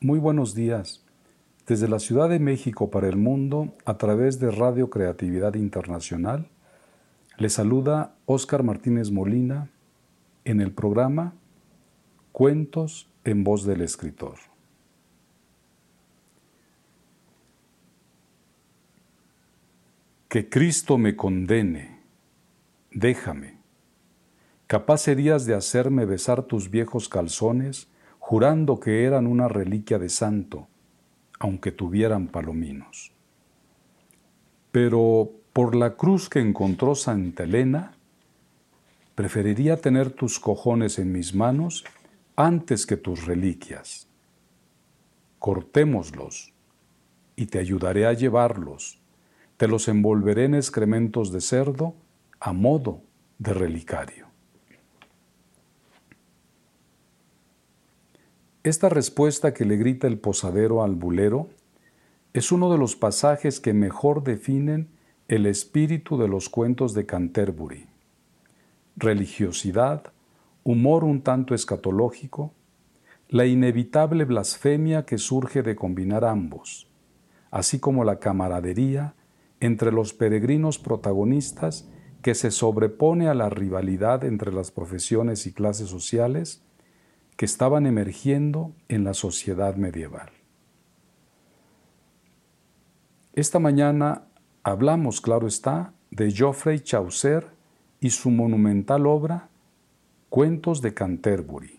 Muy buenos días. Desde la Ciudad de México para el mundo, a través de Radio Creatividad Internacional, le saluda Óscar Martínez Molina en el programa Cuentos en voz del escritor. Que Cristo me condene, déjame. Capaz serías de hacerme besar tus viejos calzones, jurando que eran una reliquia de santo, aunque tuvieran palominos. Pero por la cruz que encontró Santa Elena, preferiría tener tus cojones en mis manos antes que tus reliquias. Cortémoslos y te ayudaré a llevarlos. Te los envolveré en excrementos de cerdo a modo de relicario. Esta respuesta que le grita el posadero al bulero es uno de los pasajes que mejor definen el espíritu de los cuentos de Canterbury. Religiosidad, humor un tanto escatológico, la inevitable blasfemia que surge de combinar ambos, así como la camaradería entre los peregrinos protagonistas que se sobrepone a la rivalidad entre las profesiones y clases sociales que estaban emergiendo en la sociedad medieval. Esta mañana hablamos, claro está, de Geoffrey Chaucer y su monumental obra Cuentos de Canterbury.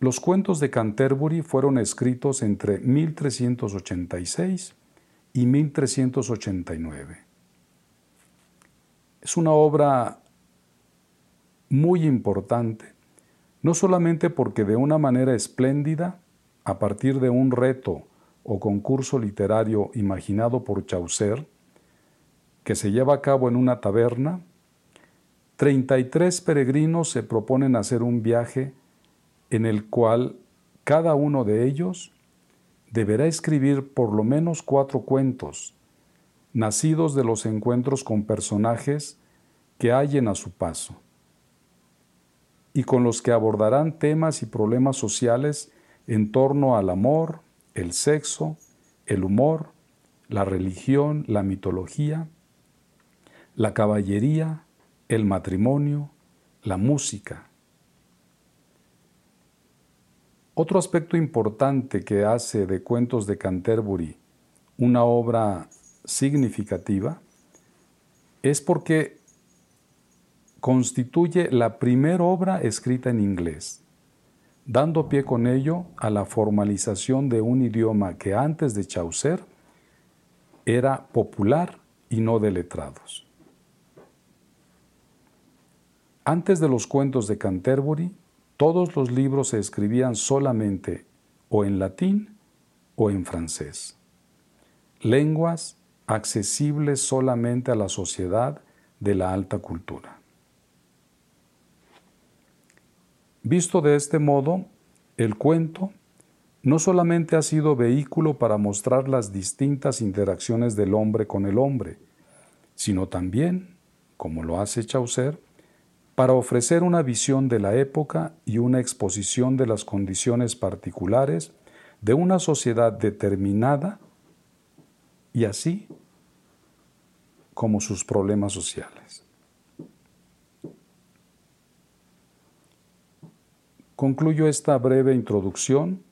Los cuentos de Canterbury fueron escritos entre 1386 y 1389. Es una obra muy importante, no solamente porque de una manera espléndida, a partir de un reto o concurso literario imaginado por Chaucer, que se lleva a cabo en una taberna, 33 peregrinos se proponen hacer un viaje en el cual cada uno de ellos deberá escribir por lo menos cuatro cuentos, nacidos de los encuentros con personajes que hallen a su paso, y con los que abordarán temas y problemas sociales en torno al amor, el sexo, el humor, la religión, la mitología, la caballería, el matrimonio, la música. Otro aspecto importante que hace de Cuentos de Canterbury una obra significativa es porque constituye la primera obra escrita en inglés dando pie con ello a la formalización de un idioma que antes de Chaucer era popular y no de letrados. Antes de los cuentos de Canterbury, todos los libros se escribían solamente o en latín o en francés. Lenguas accesibles solamente a la sociedad de la alta cultura. Visto de este modo, el cuento no solamente ha sido vehículo para mostrar las distintas interacciones del hombre con el hombre, sino también, como lo hace Chaucer, para ofrecer una visión de la época y una exposición de las condiciones particulares de una sociedad determinada y así como sus problemas sociales. Concluyo esta breve introducción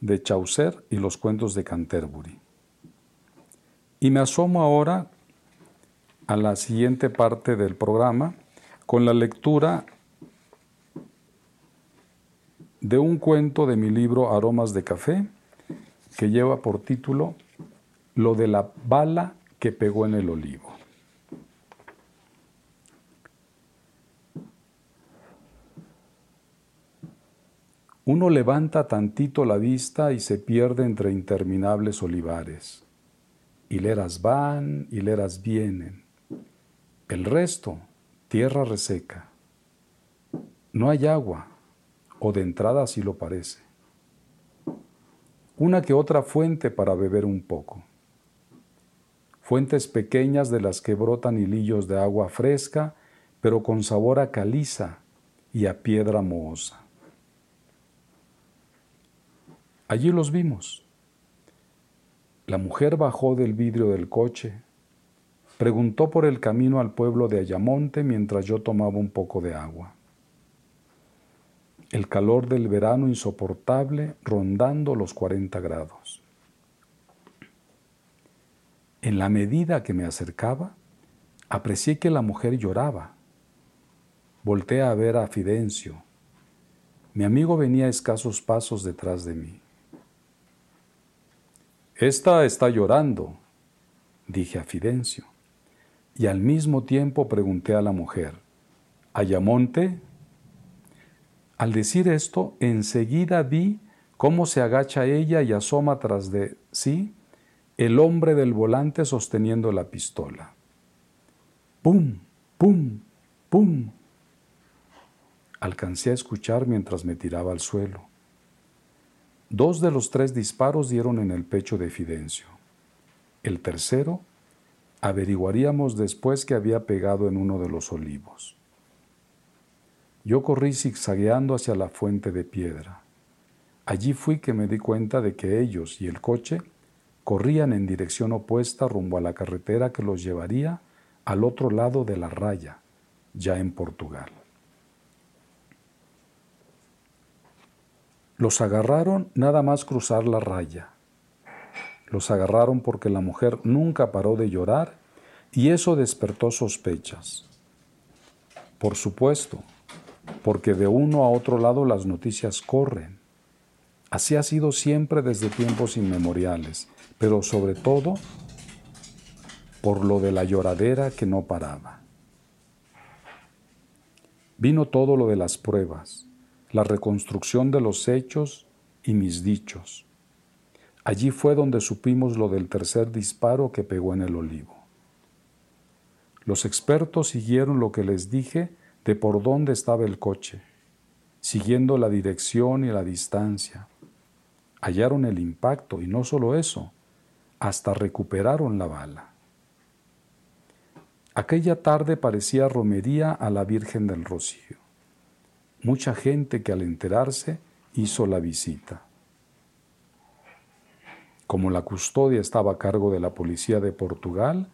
de Chaucer y los cuentos de Canterbury. Y me asomo ahora a la siguiente parte del programa con la lectura de un cuento de mi libro Aromas de Café que lleva por título Lo de la bala que pegó en el olivo. Uno levanta tantito la vista y se pierde entre interminables olivares. Hileras van, hileras vienen. El resto, tierra reseca. No hay agua, o de entrada así lo parece. Una que otra fuente para beber un poco. Fuentes pequeñas de las que brotan hilillos de agua fresca, pero con sabor a caliza y a piedra mohosa. Allí los vimos. La mujer bajó del vidrio del coche, preguntó por el camino al pueblo de Ayamonte mientras yo tomaba un poco de agua. El calor del verano insoportable rondando los 40 grados. En la medida que me acercaba, aprecié que la mujer lloraba. Volté a ver a Fidencio. Mi amigo venía a escasos pasos detrás de mí. Esta está llorando, dije a Fidencio, y al mismo tiempo pregunté a la mujer, ¿Ayamonte? Al decir esto, enseguida vi cómo se agacha ella y asoma tras de sí el hombre del volante sosteniendo la pistola. ¡Pum! ¡Pum! ¡Pum! Alcancé a escuchar mientras me tiraba al suelo. Dos de los tres disparos dieron en el pecho de Fidencio. El tercero averiguaríamos después que había pegado en uno de los olivos. Yo corrí zigzagueando hacia la fuente de piedra. Allí fui que me di cuenta de que ellos y el coche corrían en dirección opuesta rumbo a la carretera que los llevaría al otro lado de la raya, ya en Portugal. Los agarraron nada más cruzar la raya. Los agarraron porque la mujer nunca paró de llorar y eso despertó sospechas. Por supuesto, porque de uno a otro lado las noticias corren. Así ha sido siempre desde tiempos inmemoriales, pero sobre todo por lo de la lloradera que no paraba. Vino todo lo de las pruebas, la reconstrucción de los hechos y mis dichos. Allí fue donde supimos lo del tercer disparo que pegó en el olivo. Los expertos siguieron lo que les dije de por dónde estaba el coche, siguiendo la dirección y la distancia. Hallaron el impacto y no solo eso, hasta recuperaron la bala. Aquella tarde parecía romería a la Virgen del Rocío. Mucha gente que al enterarse hizo la visita. Como la custodia estaba a cargo de la policía de Portugal,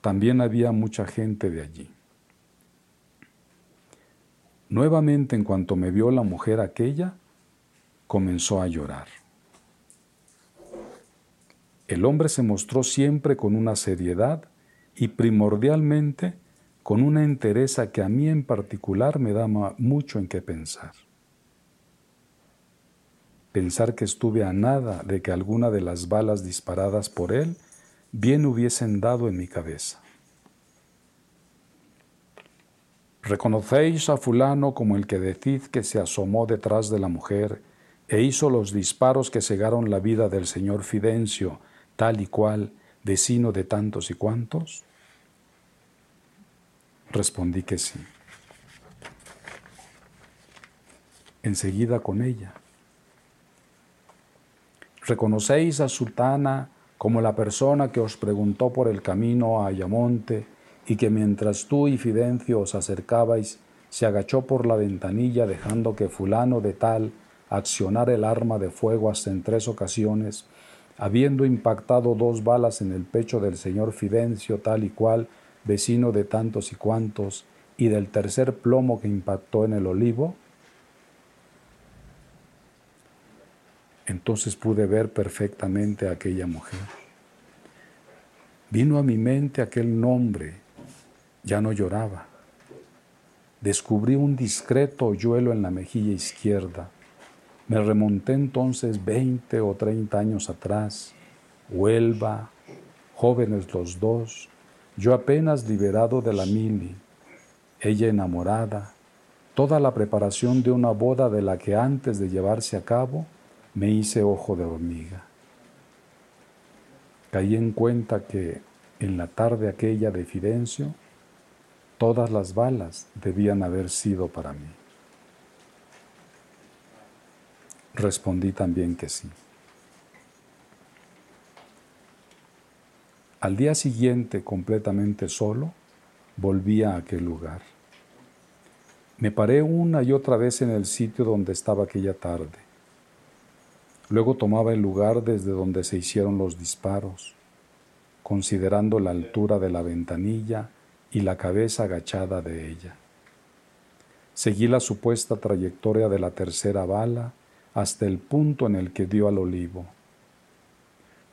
también había mucha gente de allí. Nuevamente, en cuanto me vio la mujer aquella, comenzó a llorar. El hombre se mostró siempre con una seriedad y primordialmente con una entereza que a mí en particular me da mucho en qué pensar. Pensar que estuve a nada de que alguna de las balas disparadas por él bien hubiesen dado en mi cabeza. ¿Reconocéis a fulano como el que decid que se asomó detrás de la mujer e hizo los disparos que cegaron la vida del señor Fidencio, tal y cual, vecino de tantos y cuantos? Respondí que sí. Enseguida con ella. ¿Reconocéis a Sultana como la persona que os preguntó por el camino a Ayamonte y que mientras tú y Fidencio os acercabais, se agachó por la ventanilla dejando que fulano de tal accionara el arma de fuego hasta en tres ocasiones, habiendo impactado dos balas en el pecho del señor Fidencio tal y cual, vecino de tantos y cuantos, y del tercer plomo que impactó en el olivo? Entonces pude ver perfectamente a aquella mujer. Vino a mi mente aquel nombre, ya no lloraba. Descubrí un discreto hoyuelo en la mejilla izquierda. Me remonté entonces 20 o 30 años atrás, Huelva, jóvenes los dos, yo apenas liberado de la mili, ella enamorada, toda la preparación de una boda de la que antes de llevarse a cabo me hice ojo de hormiga. Caí en cuenta que en la tarde aquella de Fidencio, todas las balas debían haber sido para mí. Respondí también que sí. Al día siguiente, completamente solo, volví a aquel lugar. Me paré una y otra vez en el sitio donde estaba aquella tarde. Luego tomaba el lugar desde donde se hicieron los disparos, considerando la altura de la ventanilla y la cabeza agachada de ella. Seguí la supuesta trayectoria de la tercera bala hasta el punto en el que dio al olivo.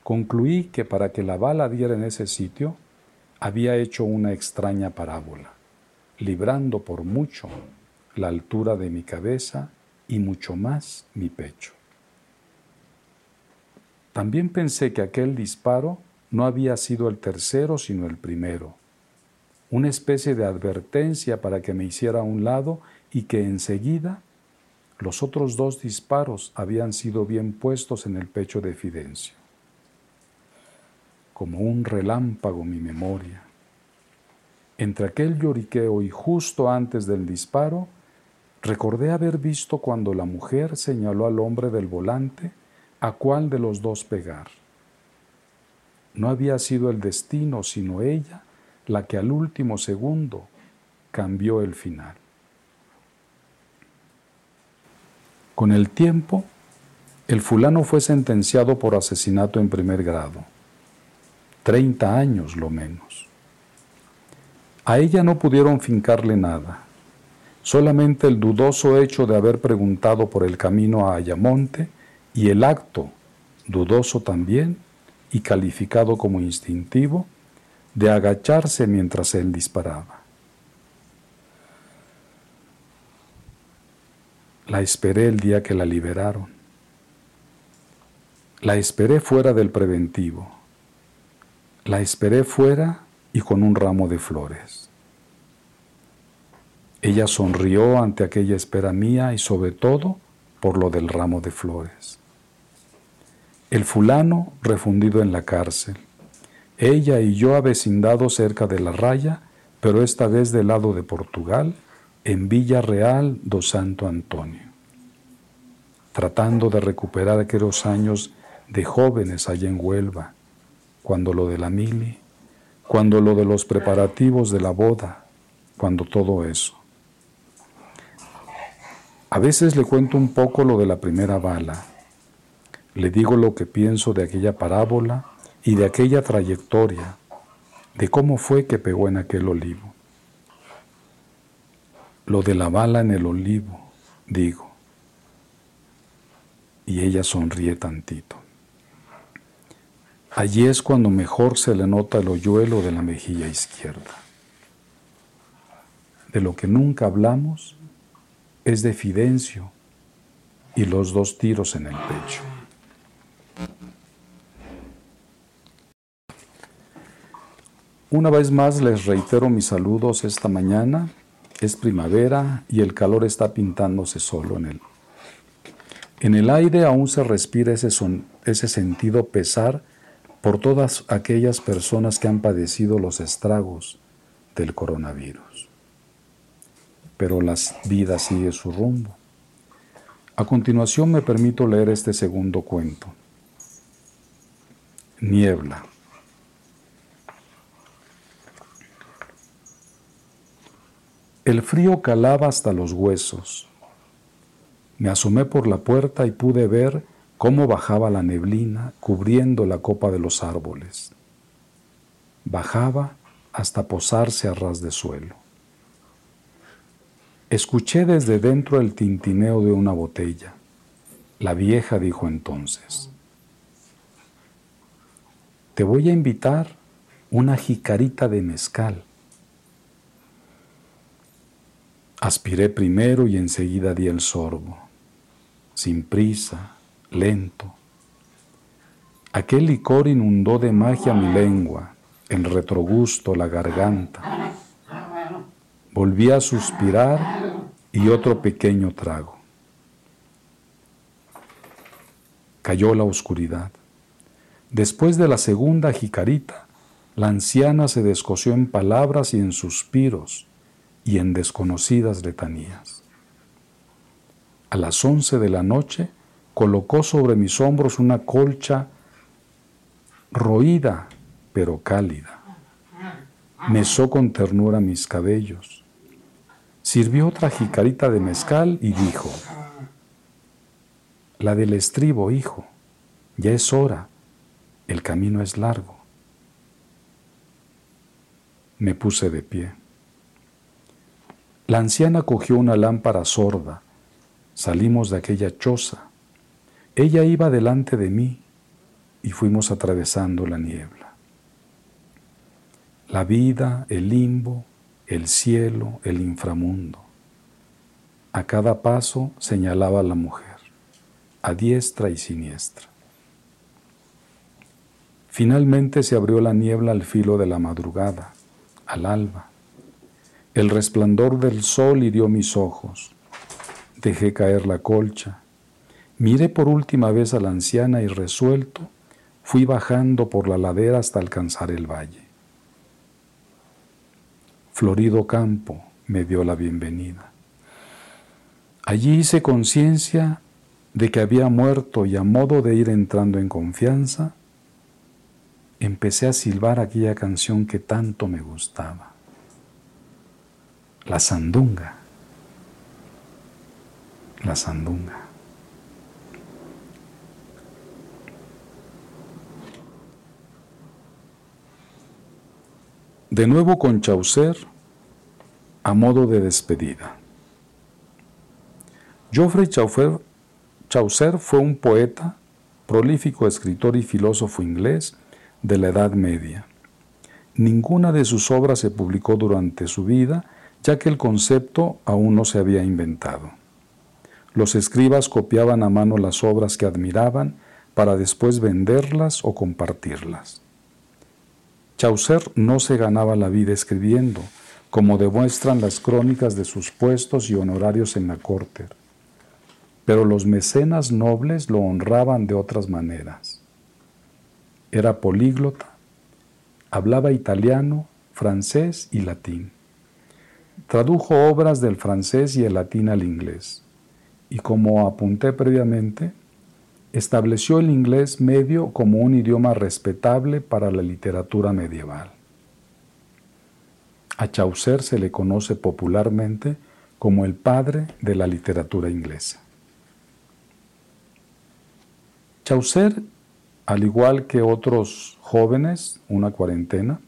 Concluí que para que la bala diera en ese sitio, había hecho una extraña parábola, librando por mucho la altura de mi cabeza y mucho más mi pecho. También pensé que aquel disparo no había sido el tercero, sino el primero, una especie de advertencia para que me hiciera a un lado y que enseguida los otros dos disparos habían sido bien puestos en el pecho de Fidencio. Como un relámpago mi memoria. Entre aquel lloriqueo y justo antes del disparo, recordé haber visto cuando la mujer señaló al hombre del volante a cuál de los dos pegar. No había sido el destino, sino ella la que al último segundo cambió el final. Con el tiempo, el fulano fue sentenciado por asesinato en primer grado, 30 años lo menos. A ella no pudieron fincarle nada, solamente el dudoso hecho de haber preguntado por el camino a Ayamonte y el acto, dudoso también y calificado como instintivo, de agacharse mientras él disparaba. La esperé el día que la liberaron. La esperé fuera del preventivo. La esperé fuera y con un ramo de flores. Ella sonrió ante aquella espera mía y sobre todo por lo del ramo de flores. El fulano refundido en la cárcel. Ella y yo avecindados cerca de la raya, pero esta vez del lado de Portugal, en Villa Real do Santo Antonio. Tratando de recuperar aquellos años de jóvenes allá en Huelva, cuando lo de la mili, cuando lo de los preparativos de la boda, cuando todo eso. A veces le cuento un poco lo de la primera bala, le digo lo que pienso de aquella parábola y de aquella trayectoria, de cómo fue que pegó en aquel olivo. Lo de la bala en el olivo, digo. Y ella sonríe tantito. Allí es cuando mejor se le nota el hoyuelo de la mejilla izquierda. De lo que nunca hablamos es de Fidencio y los dos tiros en el pecho. Una vez más les reitero mis saludos esta mañana. Es primavera y el calor está pintándose solo en él. En el aire aún se respira ese, ese sentido pesar por todas aquellas personas que han padecido los estragos del coronavirus. Pero la vida sigue su rumbo. A continuación me permito leer este segundo cuento niebla. El frío calaba hasta los huesos. Me asomé por la puerta y pude ver cómo bajaba la neblina cubriendo la copa de los árboles. Bajaba hasta posarse a ras de suelo. Escuché desde dentro el tintineo de una botella. La vieja dijo entonces, te voy a invitar una jicarita de mezcal. Aspiré primero y enseguida di el sorbo, sin prisa, lento. Aquel licor inundó de magia mi lengua, el retrogusto, la garganta. Volví a suspirar y otro pequeño trago. Cayó la oscuridad. Después de la segunda jicarita, la anciana se descosió en palabras y en suspiros y en desconocidas letanías. A las once de la noche colocó sobre mis hombros una colcha roída pero cálida. Mesó con ternura mis cabellos. Sirvió otra jicarita de mezcal y dijo, la del estribo, hijo. Ya es hora, el camino es largo. Me puse de pie. La anciana cogió una lámpara sorda. Salimos de aquella choza. Ella iba delante de mí y fuimos atravesando la niebla. La vida, el limbo, el cielo, el inframundo. A cada paso señalaba la mujer, a diestra y siniestra. Finalmente se abrió la niebla al filo de la madrugada, al alba. El resplandor del sol hirió mis ojos. Dejé caer la colcha. Miré por última vez a la anciana y resuelto, fui bajando por la ladera hasta alcanzar el valle. Florido campo me dio la bienvenida. Allí hice conciencia de que había muerto y a modo de ir entrando en confianza, empecé a silbar aquella canción que tanto me gustaba la sandunga. La sandunga. De nuevo con Chaucer a modo de despedida. Geoffrey Chaucer, fue un poeta, prolífico escritor y filósofo inglés de la Edad Media. Ninguna de sus obras se publicó durante su vida ya que el concepto aún no se había inventado. Los escribas copiaban a mano las obras que admiraban para después venderlas o compartirlas. Chaucer no se ganaba la vida escribiendo, como demuestran las crónicas de sus puestos y honorarios en la corte, pero los mecenas nobles lo honraban de otras maneras. Era políglota, hablaba italiano, francés y latín. Tradujo obras del francés y el latín al inglés, y como apunté previamente, estableció el inglés medio como un idioma respetable para la literatura medieval. A Chaucer se le conoce popularmente como el padre de la literatura inglesa. Chaucer, al igual que otros jóvenes, una cuarentena,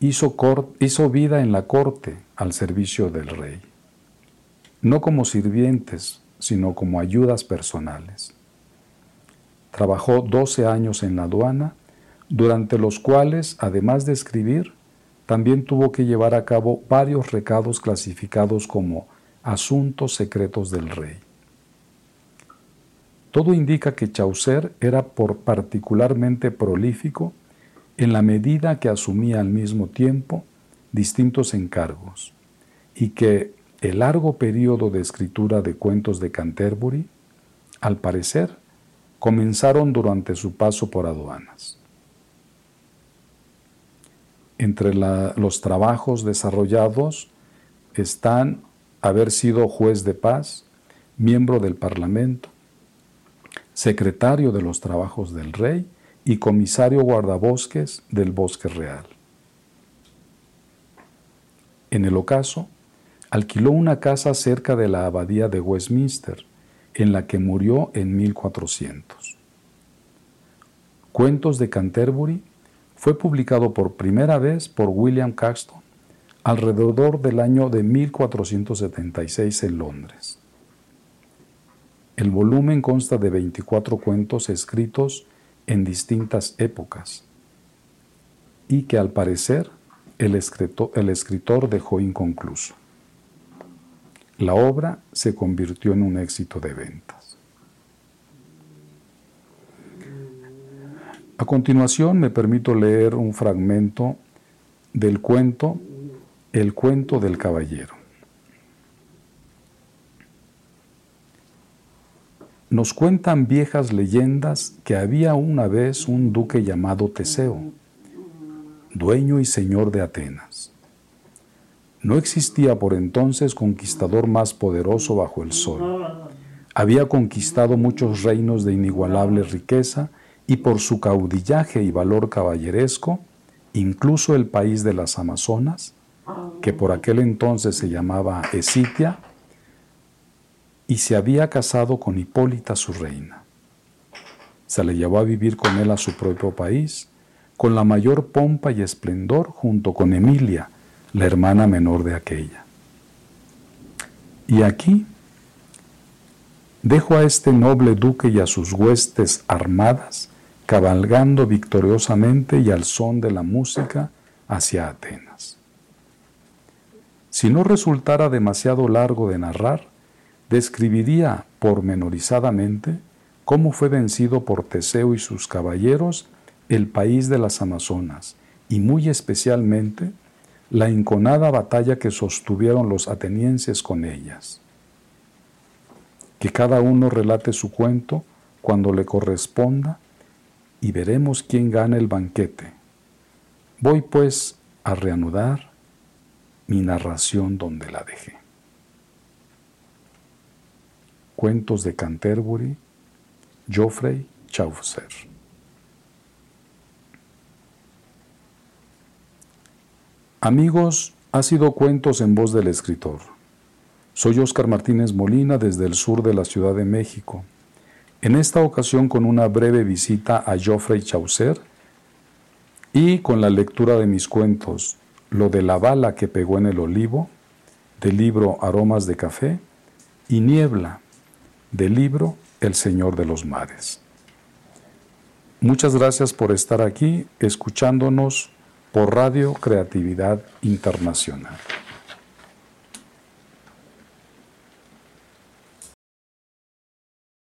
hizo, vida en la corte al servicio del rey, no como sirvientes, sino como ayudas personales. Trabajó 12 años en la aduana, durante los cuales, además de escribir, también tuvo que llevar a cabo varios recados clasificados como asuntos secretos del rey. Todo indica que Chaucer era por particularmente prolífico en la medida que asumía al mismo tiempo distintos encargos y que el largo periodo de escritura de cuentos de Canterbury, al parecer, comenzaron durante su paso por aduanas. Entre los trabajos desarrollados están haber sido juez de paz, miembro del Parlamento, secretario de los trabajos del rey y comisario guardabosques del Bosque Real. En el ocaso, alquiló una casa cerca de la abadía de Westminster, en la que murió en 1400. Cuentos de Canterbury fue publicado por primera vez por William Caxton alrededor del año de 1476 en Londres. El volumen consta de 24 cuentos escritos en distintas épocas y que al parecer el escritor, dejó inconcluso. La obra se convirtió en un éxito de ventas. A continuación me permito leer un fragmento del cuento El cuento del caballero. Nos cuentan viejas leyendas que había una vez un duque llamado Teseo, dueño y señor de Atenas. No existía por entonces conquistador más poderoso bajo el sol. Había conquistado muchos reinos de inigualable riqueza y por su caudillaje y valor caballeresco, incluso el país de las Amazonas, que por aquel entonces se llamaba Esitia, y se había casado con Hipólita su reina. Se le llevó a vivir con él a su propio país, con la mayor pompa y esplendor junto con Emilia, la hermana menor de aquella. Y aquí dejo a este noble duque y a sus huestes armadas cabalgando victoriosamente y al son de la música hacia Atenas. Si no resultara demasiado largo de narrar, describiría pormenorizadamente cómo fue vencido por Teseo y sus caballeros el país de las Amazonas y muy especialmente la inconada batalla que sostuvieron los atenienses con ellas. Que cada uno relate su cuento cuando le corresponda y veremos quién gana el banquete. Voy pues a reanudar mi narración donde la dejé. Cuentos de Canterbury, Geoffrey Chaucer. Amigos, ha sido cuentos en voz del escritor. Soy Óscar Martínez Molina desde el sur de la Ciudad de México. En esta ocasión con una breve visita a Geoffrey Chaucer y con la lectura de mis cuentos, Lo de la bala que pegó en el olivo, del libro Aromas de Café, y Niebla, del libro El Señor de los Mares. Muchas gracias por estar aquí escuchándonos por Radio Creatividad Internacional.